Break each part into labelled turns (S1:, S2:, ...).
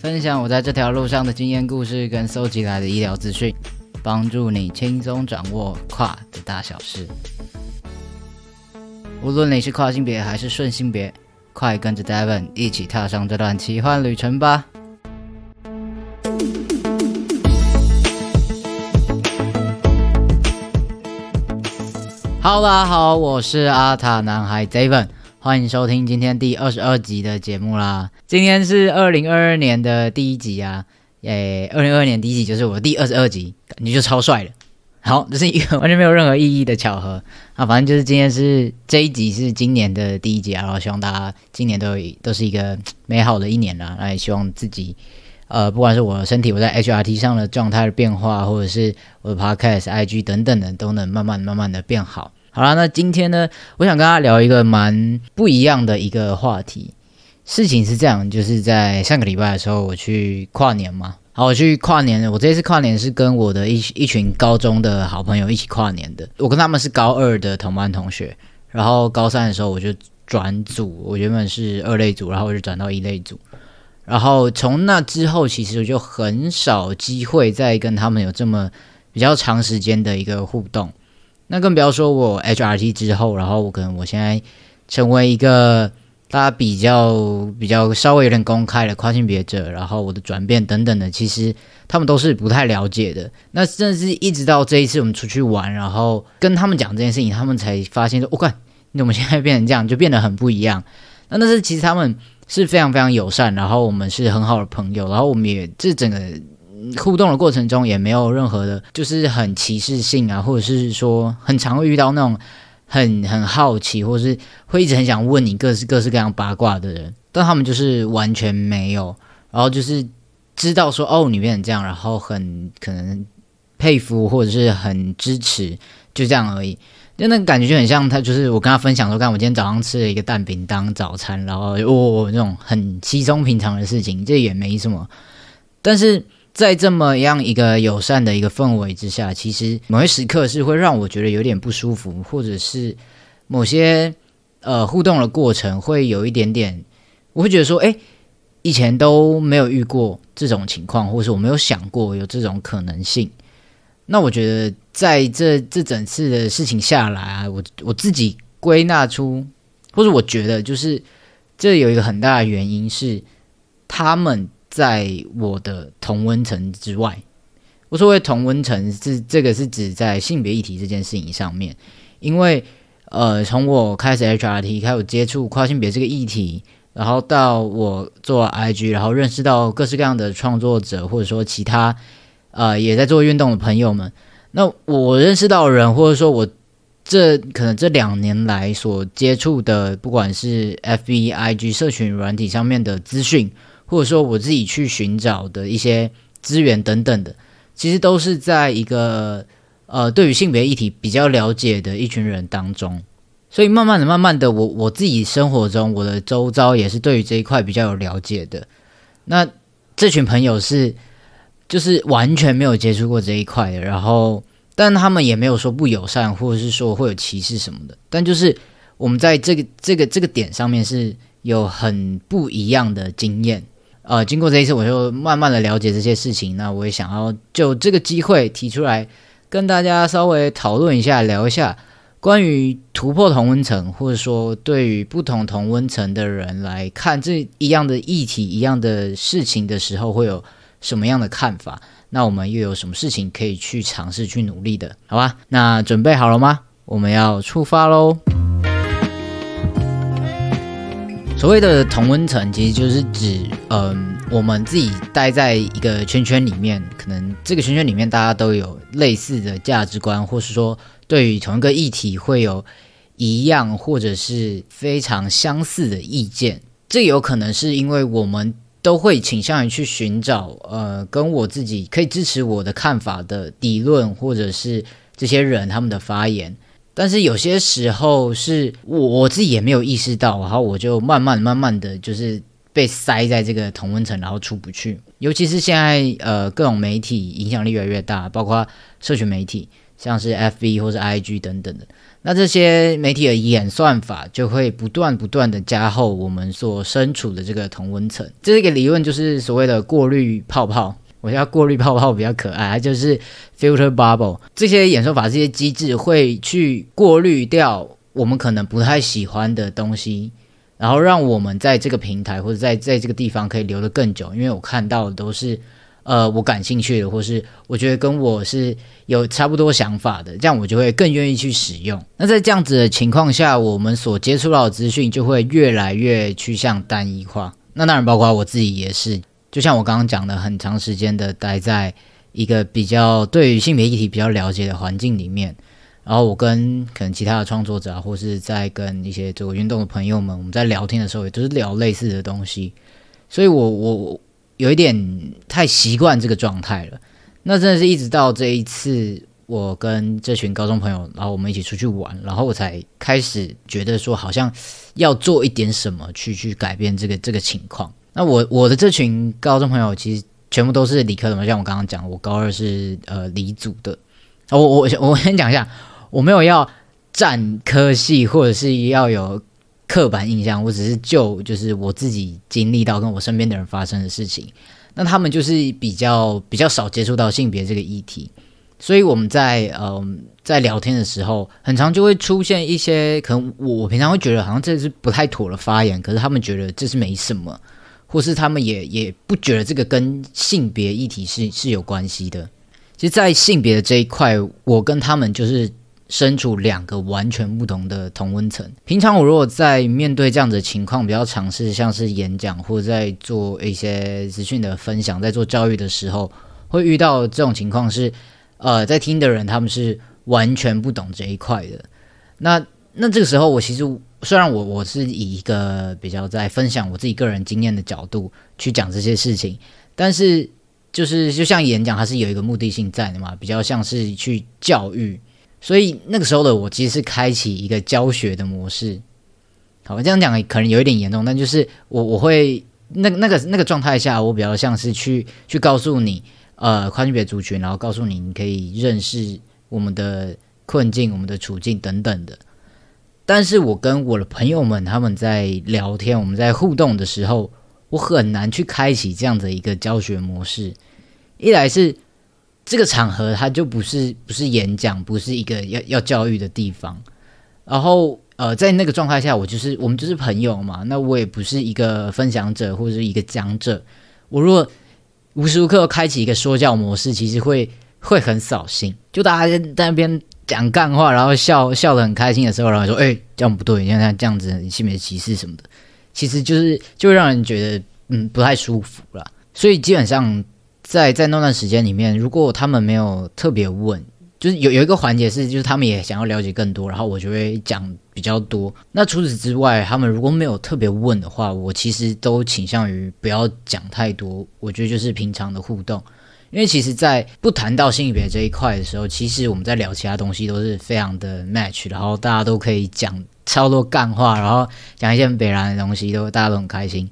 S1: 分享我在这条路上的经验故事跟搜集来的医疗资讯，帮助你轻松掌握跨的大小事。无论你是跨性别还是顺性别，快跟着 Devon 一起踏上这段奇幻旅程吧！Hello，大家好，我是阿塔男孩 Devon。欢迎收听今天第二十二集的节目啦！今天是二零二二年的第一集啊，诶，二零二二年第一集就是我第二十二集，感觉就超帅了。好，这是一个 完全没有任何意义的巧合啊！反正就是今天是这一集是今年的第一集啊，然后希望大家今年都都是一个美好的一年啦。那也希望自己，呃，不管是我身体我在 HRT 上的状态的变化，或者是我的 Podcast、IG 等等的，都能慢慢慢慢的变好。好了，那今天呢，我想跟大家聊一个蛮不一样的一个话题。事情是这样，就是在上个礼拜的时候，我去跨年嘛。好，我去跨年，我这次跨年是跟我的一一群高中的好朋友一起跨年的。我跟他们是高二的同班同学，然后高三的时候我就转组，我原本是二类组，然后我就转到一类组。然后从那之后，其实我就很少机会再跟他们有这么比较长时间的一个互动。那更不要说我 HRT 之后，然后我可能我现在成为一个大家比较比较稍微有点公开的跨性别者，然后我的转变等等的，其实他们都是不太了解的。那甚至一直到这一次我们出去玩，然后跟他们讲这件事情，他们才发现说：“我看你怎么现在变成这样，就变得很不一样。”那但是其实他们是非常非常友善，然后我们是很好的朋友，然后我们也这整个。互动的过程中也没有任何的，就是很歧视性啊，或者是说很常会遇到那种很很好奇，或者是会一直很想问你各式各式各样八卦的人，但他们就是完全没有，然后就是知道说哦你变成这样，然后很可能佩服或者是很支持，就这样而已。就那个感觉就很像他，就是我跟他分享说，看我今天早上吃了一个蛋饼当早餐，然后哦那种很稀松平常的事情，这也没什么，但是。在这么样一个友善的一个氛围之下，其实某些时刻是会让我觉得有点不舒服，或者是某些呃互动的过程会有一点点，我会觉得说，哎，以前都没有遇过这种情况，或是我没有想过有这种可能性。那我觉得在这这整次的事情下来啊，我我自己归纳出，或者我觉得就是这有一个很大的原因是他们。在我的同温层之外，我所谓同温层是这个是指在性别议题这件事情上面，因为呃，从我开始 HRT 开始接触跨性别这个议题，然后到我做 IG，然后认识到各式各样的创作者，或者说其他呃也在做运动的朋友们，那我认识到的人，或者说我这可能这两年来所接触的，不管是 F B I G 社群软体上面的资讯，或者说我自己去寻找的一些资源等等的，其实都是在一个呃对于性别议题比较了解的一群人当中。所以慢慢的、慢慢的，我我自己生活中，我的周遭也是对于这一块比较有了解的。那这群朋友是就是完全没有接触过这一块的，然后但他们也没有说不友善，或者是说会有歧视什么的。但就是我们在这个这个这个点上面是有很不一样的经验。呃，经过这一次，我就慢慢的了解这些事情。那我也想要就这个机会提出来，跟大家稍微讨论一下，聊一下。关于突破同温层，或者说对于不同同温层的人来看这一样的议题、一样的事情的时候，会有什么样的看法？那我们又有什么事情可以去尝试、去努力的？好吧，那准备好了吗？我们要出发喽！所谓的同温层，其实就是指，嗯，我们自己待在一个圈圈里面，可能这个圈圈里面大家都有类似的价值观，或是说。对于同一个议题会有一样或者是非常相似的意见，这有可能是因为我们都会倾向于去寻找呃跟我自己可以支持我的看法的理论，或者是这些人他们的发言。但是有些时候是我我自己也没有意识到，然后我就慢慢慢慢的就是被塞在这个同温层，然后出不去。尤其是现在呃各种媒体影响力越来越大，包括社群媒体。像是 F B 或者 I G 等等的，那这些媒体的演算法就会不断不断的加厚我们所身处的这个同温层。这是一个理论，就是所谓的过滤泡泡。我要过滤泡泡比较可爱，它就是 filter bubble。这些演算法这些机制会去过滤掉我们可能不太喜欢的东西，然后让我们在这个平台或者在在这个地方可以留得更久。因为我看到的都是。呃，我感兴趣的，或是我觉得跟我是有差不多想法的，这样我就会更愿意去使用。那在这样子的情况下，我们所接触到的资讯就会越来越趋向单一化。那当然，包括我自己也是，就像我刚刚讲的，很长时间的待在一个比较对于性别议题比较了解的环境里面，然后我跟可能其他的创作者啊，或是在跟一些做运动的朋友们，我们在聊天的时候，也都是聊类似的东西，所以我我我。有一点太习惯这个状态了，那真的是一直到这一次，我跟这群高中朋友，然后我们一起出去玩，然后我才开始觉得说，好像要做一点什么去去改变这个这个情况。那我我的这群高中朋友其实全部都是理科的嘛，像我刚刚讲，我高二是呃理组的。我我我先讲一下，我没有要占科系，或者是要有。刻板印象，我只是就就是我自己经历到跟我身边的人发生的事情，那他们就是比较比较少接触到性别这个议题，所以我们在嗯在聊天的时候，很常就会出现一些可能我我平常会觉得好像这是不太妥的发言，可是他们觉得这是没什么，或是他们也也不觉得这个跟性别议题是是有关系的。其实，在性别的这一块，我跟他们就是。身处两个完全不同的同温层。平常我如果在面对这样子的情况，比较尝试像是演讲或者在做一些资讯的分享，在做教育的时候，会遇到这种情况是，呃，在听的人他们是完全不懂这一块的。那那这个时候，我其实虽然我我是以一个比较在分享我自己个人经验的角度去讲这些事情，但是就是就像演讲，它是有一个目的性在的嘛，比较像是去教育。所以那个时候的我其实是开启一个教学的模式。好，这样讲可能有一点严重，但就是我我会那那个那个状态下，我比较像是去去告诉你，呃，跨性别族群，然后告诉你你可以认识我们的困境、我们的处境等等的。但是我跟我的朋友们他们在聊天、我们在互动的时候，我很难去开启这样的一个教学模式。一来是。这个场合，它就不是不是演讲，不是一个要要教育的地方。然后，呃，在那个状态下，我就是我们就是朋友嘛。那我也不是一个分享者或者是一个讲者。我如果无时无刻开启一个说教模式，其实会会很扫兴。就大家在那边讲干话，然后笑笑得很开心的时候，然后说：“哎，这样不对，你看他这样子性别歧视什么的。”其实就是就会让人觉得嗯不太舒服了。所以基本上。在在那段时间里面，如果他们没有特别问，就是有有一个环节是，就是他们也想要了解更多，然后我就会讲比较多。那除此之外，他们如果没有特别问的话，我其实都倾向于不要讲太多。我觉得就是平常的互动，因为其实，在不谈到性别这一块的时候，其实我们在聊其他东西都是非常的 match，然后大家都可以讲超多干话，然后讲一些很北然的东西，都大家都很开心。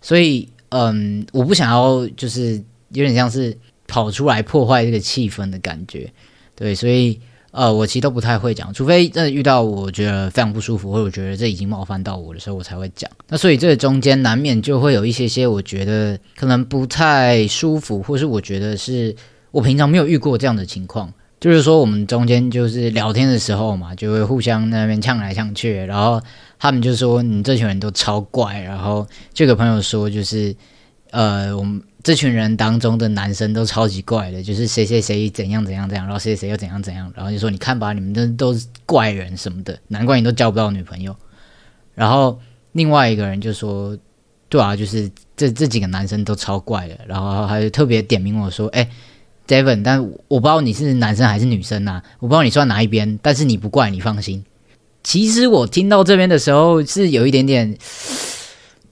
S1: 所以，嗯，我不想要就是有点像是跑出来破坏这个气氛的感觉，对，所以，呃，我其实都不太会讲，除非真的遇到我觉得非常不舒服，或者我觉得这已经冒犯到我的时候，我才会讲。那所以这中间难免就会有一些些我觉得可能不太舒服，或是我觉得是我平常没有遇过这样的情况。就是说，我们中间就是聊天的时候嘛，就会互相那边呛来呛去，然后他们就说你这群人都超怪，然后这个朋友说就是，呃，我们这群人当中的男生都超级怪的，就是谁谁谁怎样怎样怎样，然后谁谁又怎样怎样，然后就说你看吧，你们都都是怪人什么的，难怪你都交不到女朋友。然后另外一个人就说，对啊，就是这这几个男生都超怪的，然后还特别点名我说，哎。Devon，但我不知道你是男生还是女生呐，我不知道你算哪一边，但是你不怪你放心。其实我听到这边的时候是有一点点，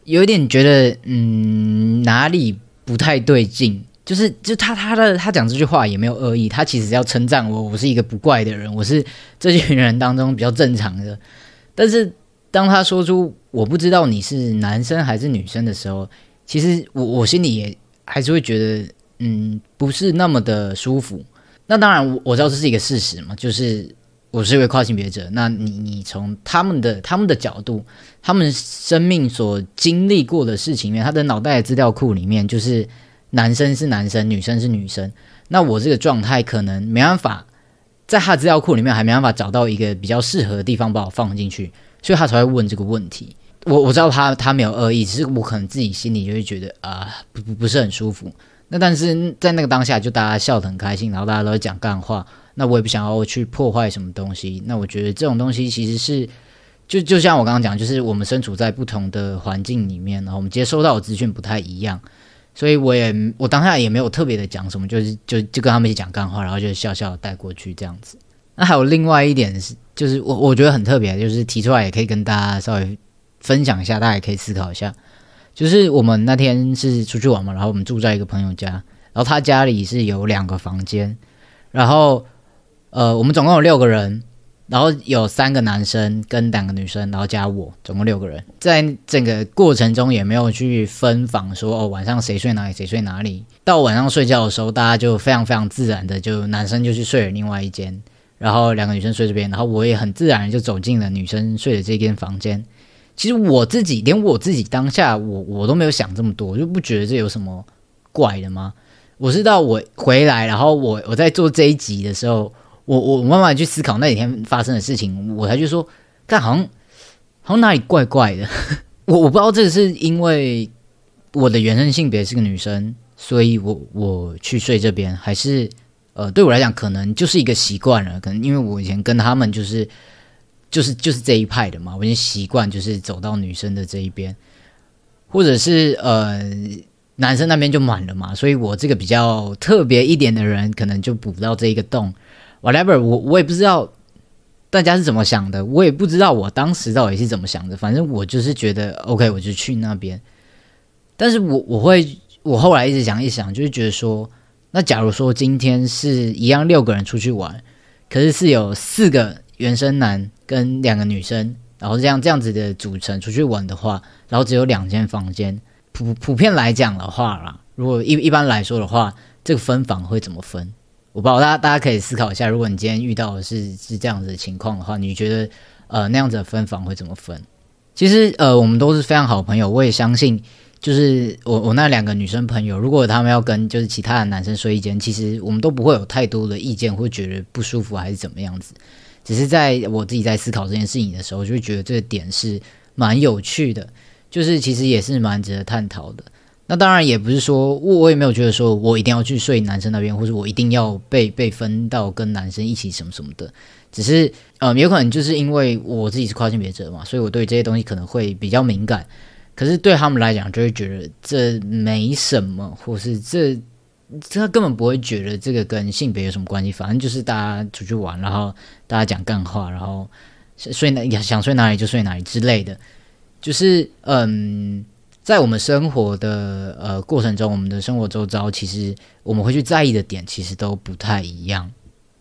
S1: 有一点觉得嗯哪里不太对劲，就是就他他的他讲这句话也没有恶意，他其实要称赞我，我是一个不怪的人，我是这群人当中比较正常的。但是当他说出我不知道你是男生还是女生的时候，其实我我心里也还是会觉得。嗯，不是那么的舒服。那当然，我知道这是一个事实嘛，就是我是一位跨性别者。那你你从他们的他们的角度，他们生命所经历过的事情里面，他的脑袋的资料库里面，就是男生是男生，女生是女生。那我这个状态可能没办法在他资料库里面还没办法找到一个比较适合的地方把我放进去，所以他才会问这个问题。我我知道他他没有恶意，只是我可能自己心里就会觉得啊，不不不是很舒服。那但是在那个当下，就大家笑得很开心，然后大家都在讲干话。那我也不想要去破坏什么东西。那我觉得这种东西其实是，就就像我刚刚讲，就是我们身处在不同的环境里面，然后我们接收到的资讯不太一样，所以我也我当下也没有特别的讲什么，就是就就跟他们一起讲干话，然后就笑笑带过去这样子。那还有另外一点是，就是我我觉得很特别，就是提出来也可以跟大家稍微分享一下，大家也可以思考一下。就是我们那天是出去玩嘛，然后我们住在一个朋友家，然后他家里是有两个房间，然后呃，我们总共有六个人，然后有三个男生跟两个女生，然后加我，总共六个人。在整个过程中也没有去分房，说哦晚上谁睡哪里，谁睡哪里。到晚上睡觉的时候，大家就非常非常自然的，就男生就去睡了另外一间，然后两个女生睡这边，然后我也很自然就走进了女生睡的这间房间。其实我自己连我自己当下我我都没有想这么多，就不觉得这有什么怪的吗？我知道我回来，然后我我在做这一集的时候，我我慢慢去思考那几天发生的事情，我才就说，但好像好像哪里怪怪的。我我不知道这是因为我的原生性别是个女生，所以我我去睡这边，还是呃对我来讲可能就是一个习惯了，可能因为我以前跟他们就是。就是就是这一派的嘛，我已经习惯就是走到女生的这一边，或者是呃男生那边就满了嘛，所以我这个比较特别一点的人，可能就补不到这一个洞。Whatever，我我也不知道大家是怎么想的，我也不知道我当时到底是怎么想的，反正我就是觉得 OK，我就去那边。但是我我会我后来一直想一想，就是觉得说，那假如说今天是一样六个人出去玩，可是是有四个原生男。跟两个女生，然后这样这样子的组成出去玩的话，然后只有两间房间，普普遍来讲的话啦，如果一一般来说的话，这个分房会怎么分？我不知道，大家大家可以思考一下，如果你今天遇到的是是这样子的情况的话，你觉得呃那样子的分房会怎么分？其实呃我们都是非常好朋友，我也相信，就是我我那两个女生朋友，如果他们要跟就是其他的男生睡一间，其实我们都不会有太多的意见，会觉得不舒服还是怎么样子。只是在我自己在思考这件事情的时候，就会觉得这个点是蛮有趣的，就是其实也是蛮值得探讨的。那当然也不是说我我也没有觉得说我一定要去睡男生那边，或者我一定要被被分到跟男生一起什么什么的。只是呃，有可能就是因为我自己是跨性别者嘛，所以我对这些东西可能会比较敏感。可是对他们来讲，就会觉得这没什么，或是这他根本不会觉得这个跟性别有什么关系，反正就是大家出去玩，然后大家讲干话，然后睡哪想睡哪里就睡哪里之类的，就是嗯，在我们生活的呃过程中，我们的生活周遭，其实我们会去在意的点，其实都不太一样。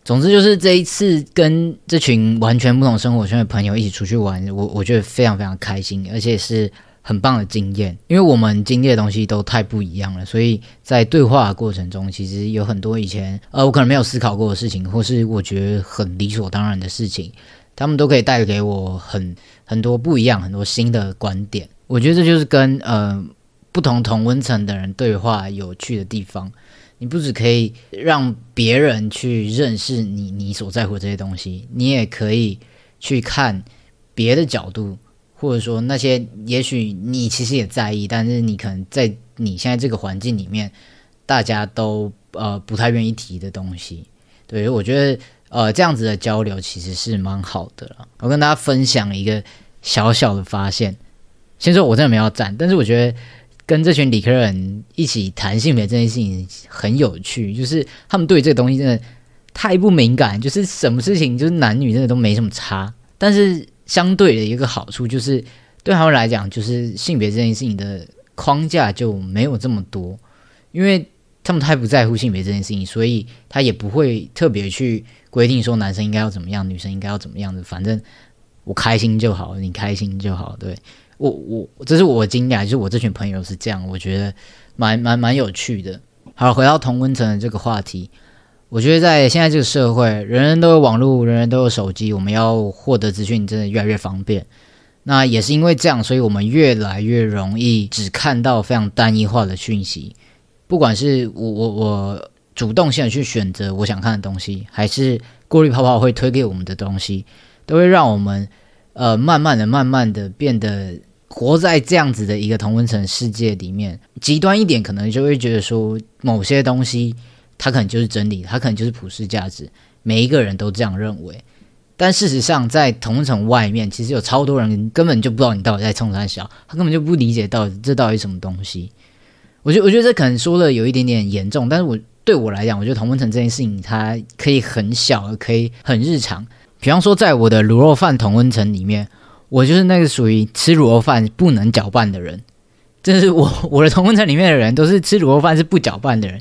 S1: 总之就是这一次跟这群完全不同生活圈的朋友一起出去玩，我我觉得非常非常开心，而且是很棒的经验。因为我们经历的东西都太不一样了，所以在对话的过程中，其实有很多以前呃我可能没有思考过的事情，或是我觉得很理所当然的事情，他们都可以带给我很很多不一样、很多新的观点。我觉得这就是跟呃不同同温层的人对话有趣的地方。你不只可以让别人去认识你你所在乎这些东西，你也可以去看别的角度，或者说那些也许你其实也在意，但是你可能在你现在这个环境里面，大家都呃不太愿意提的东西。对，我觉得呃这样子的交流其实是蛮好的了。我跟大家分享一个小小的发现，先说我真的没有赞，但是我觉得。跟这群理科人一起谈性别这件事情很有趣，就是他们对这个东西真的太不敏感，就是什么事情就是男女真的都没什么差。但是相对的一个好处就是，对他们来讲，就是性别这件事情的框架就没有这么多，因为他们太不在乎性别这件事情，所以他也不会特别去规定说男生应该要怎么样，女生应该要怎么样的。反正我开心就好，你开心就好，对。我我这是我经历，就是我这群朋友是这样，我觉得蛮蛮蛮有趣的。好，回到同温层的这个话题，我觉得在现在这个社会，人人都有网络，人人都有手机，我们要获得资讯真的越来越方便。那也是因为这样，所以我们越来越容易只看到非常单一化的讯息。不管是我我我主动性的去选择我想看的东西，还是过滤泡泡会推给我们的东西，都会让我们。呃，慢慢的、慢慢的变得活在这样子的一个同温层世界里面。极端一点，可能就会觉得说，某些东西它可能就是真理，它可能就是普世价值，每一个人都这样认为。但事实上，在同温层外面，其实有超多人根本就不知道你到底在冲啥笑，他根本就不理解到这到底什么东西。我觉得，我觉得这可能说的有一点点严重，但是我对我来讲，我觉得同温层这件事情，它可以很小，可以很日常。比方说，在我的卤肉饭同温层里面，我就是那个属于吃卤肉饭不能搅拌的人。这是我我的同温层里面的人都是吃卤肉饭是不搅拌的人。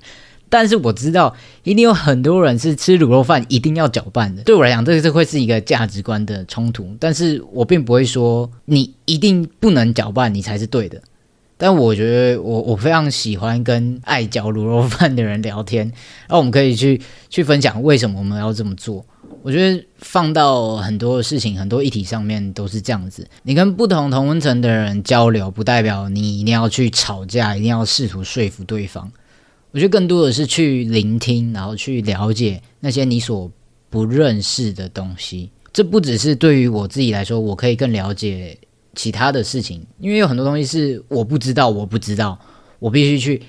S1: 但是我知道，一定有很多人是吃卤肉饭一定要搅拌的。对我来讲，这个这会是一个价值观的冲突。但是我并不会说你一定不能搅拌，你才是对的。但我觉得，我我非常喜欢跟爱嚼卤肉饭的人聊天，然后我们可以去去分享为什么我们要这么做。我觉得放到很多事情、很多议题上面都是这样子。你跟不同同温层的人交流，不代表你一定要去吵架，一定要试图说服对方。我觉得更多的是去聆听，然后去了解那些你所不认识的东西。这不只是对于我自己来说，我可以更了解其他的事情，因为有很多东西是我不知道，我不知道，我必须去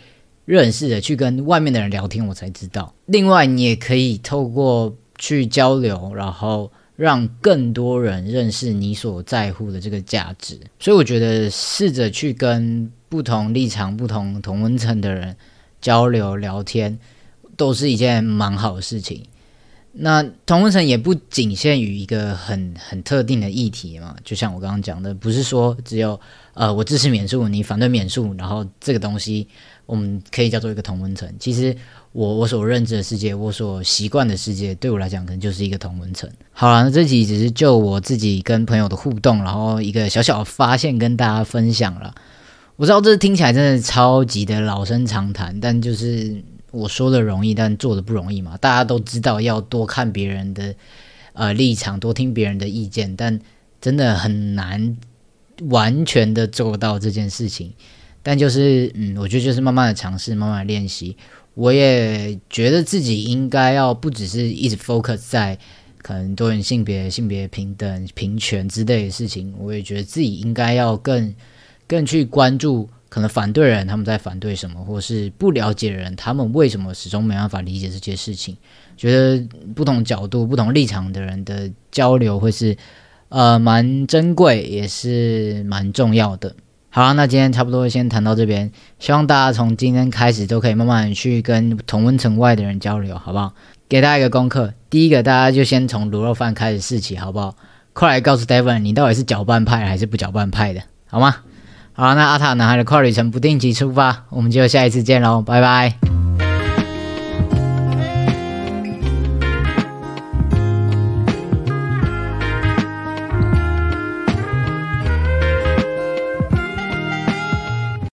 S1: 认识的，去跟外面的人聊天，我才知道。另外，你也可以透过。去交流，然后让更多人认识你所在乎的这个价值。所以我觉得，试着去跟不同立场、不同同温层的人交流聊天，都是一件蛮好的事情。那同温层也不仅限于一个很很特定的议题嘛，就像我刚刚讲的，不是说只有呃我支持免诉，你反对免诉，然后这个东西我们可以叫做一个同温层。其实。我我所认知的世界，我所习惯的世界，对我来讲可能就是一个同文层。好了，那这集只是就我自己跟朋友的互动，然后一个小小的发现跟大家分享了。我知道这听起来真的超级的老生常谈，但就是我说的容易，但做的不容易嘛。大家都知道要多看别人的呃立场，多听别人的意见，但真的很难完全的做到这件事情。但就是嗯，我觉得就是慢慢的尝试，慢慢的练习。我也觉得自己应该要不只是一直 focus 在可能多元性别、性别平等、平权之类的事情，我也觉得自己应该要更更去关注可能反对人他们在反对什么，或是不了解人他们为什么始终没办法理解这些事情。觉得不同角度、不同立场的人的交流会是呃蛮珍贵，也是蛮重要的。好，那今天差不多先谈到这边，希望大家从今天开始都可以慢慢去跟同温层外的人交流，好不好？给大家一个功课，第一个大家就先从卤肉饭开始试起，好不好？快来告诉 Devon，你到底是搅拌派还是不搅拌派的，好吗？好，那阿塔男孩的跨旅程不定期出发，我们就下一次见喽，拜拜。